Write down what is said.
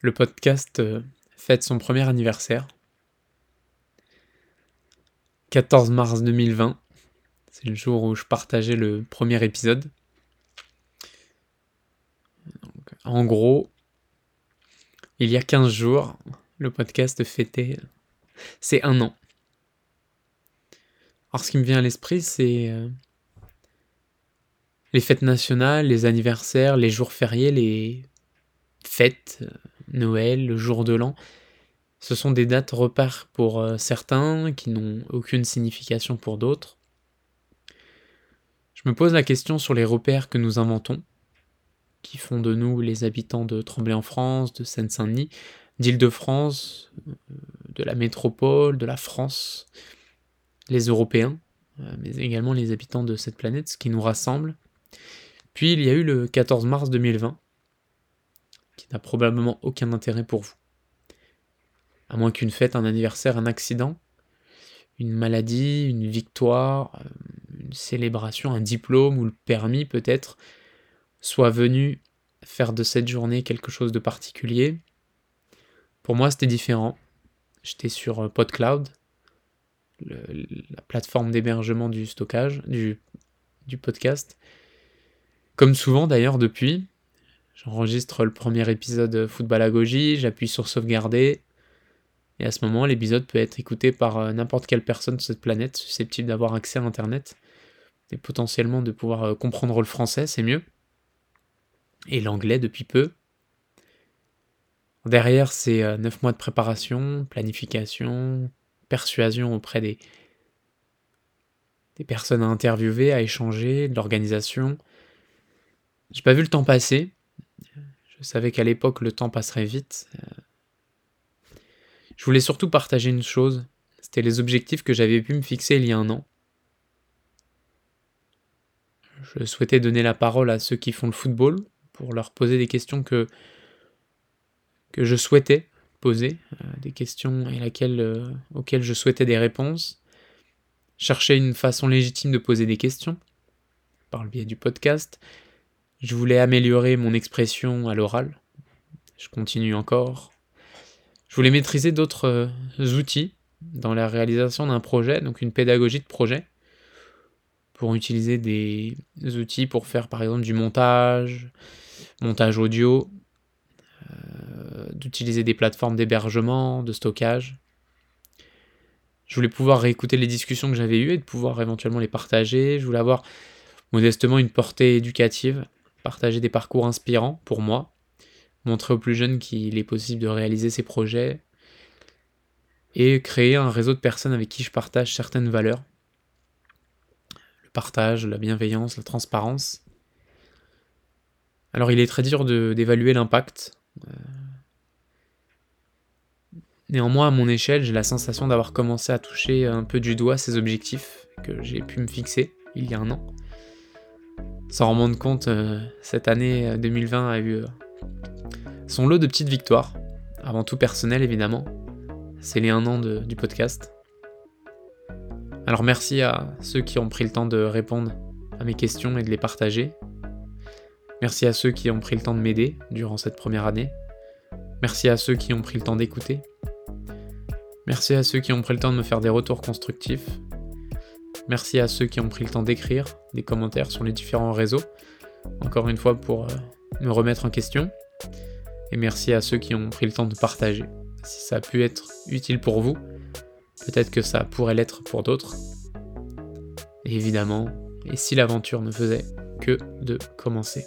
le podcast euh, fête son premier anniversaire. 14 mars 2020, c'est le jour où je partageais le premier épisode. en gros, il y a 15 jours, le podcast fêtait c'est un an. Alors ce qui me vient à l'esprit, c'est euh, les fêtes nationales, les anniversaires, les jours fériés, les fêtes, euh, Noël, le jour de l'an. Ce sont des dates repères pour euh, certains qui n'ont aucune signification pour d'autres. Je me pose la question sur les repères que nous inventons, qui font de nous les habitants de Tremblay-en-France, de Seine-Saint-Denis, d'Île-de-France, de la métropole, de la France, les Européens, euh, mais également les habitants de cette planète, ce qui nous rassemble. Puis il y a eu le 14 mars 2020, qui n'a probablement aucun intérêt pour vous. À moins qu'une fête, un anniversaire, un accident, une maladie, une victoire, euh, une célébration, un diplôme ou le permis peut-être, soit venu faire de cette journée quelque chose de particulier. Pour moi, c'était différent. J'étais sur euh, PodCloud, la plateforme d'hébergement du stockage, du, du podcast. Comme souvent d'ailleurs depuis, j'enregistre le premier épisode Football à j'appuie sur sauvegarder, et à ce moment l'épisode peut être écouté par euh, n'importe quelle personne de cette planète susceptible d'avoir accès à Internet, et potentiellement de pouvoir euh, comprendre le français, c'est mieux, et l'anglais depuis peu. Derrière, c'est 9 euh, mois de préparation, planification, persuasion auprès des, des personnes à interviewer, à échanger, de l'organisation. J'ai pas vu le temps passer. Je savais qu'à l'époque le temps passerait vite. Je voulais surtout partager une chose. C'était les objectifs que j'avais pu me fixer il y a un an. Je souhaitais donner la parole à ceux qui font le football pour leur poser des questions que, je souhaitais poser, euh, des questions euh, auxquelles je souhaitais des réponses, chercher une façon légitime de poser des questions par le biais du podcast. Je voulais améliorer mon expression à l'oral. Je continue encore. Je voulais maîtriser d'autres euh, outils dans la réalisation d'un projet, donc une pédagogie de projet, pour utiliser des outils pour faire par exemple du montage, montage audio, d'utiliser des plateformes d'hébergement, de stockage. Je voulais pouvoir réécouter les discussions que j'avais eues et de pouvoir éventuellement les partager. Je voulais avoir modestement une portée éducative, partager des parcours inspirants pour moi, montrer aux plus jeunes qu'il est possible de réaliser ces projets et créer un réseau de personnes avec qui je partage certaines valeurs. Le partage, la bienveillance, la transparence. Alors il est très dur d'évaluer l'impact. Euh, Néanmoins, à mon échelle, j'ai la sensation d'avoir commencé à toucher un peu du doigt ces objectifs que j'ai pu me fixer il y a un an. Sans en rendre compte, euh, cette année 2020 euh, a eu euh, son lot de petites victoires, avant tout personnel évidemment. C'est les un an du podcast. Alors merci à ceux qui ont pris le temps de répondre à mes questions et de les partager. Merci à ceux qui ont pris le temps de m'aider durant cette première année. Merci à ceux qui ont pris le temps d'écouter. Merci à ceux qui ont pris le temps de me faire des retours constructifs. Merci à ceux qui ont pris le temps d'écrire des commentaires sur les différents réseaux. Encore une fois pour euh, me remettre en question. Et merci à ceux qui ont pris le temps de partager. Si ça a pu être utile pour vous, peut-être que ça pourrait l'être pour d'autres. Évidemment, et si l'aventure ne faisait que de commencer.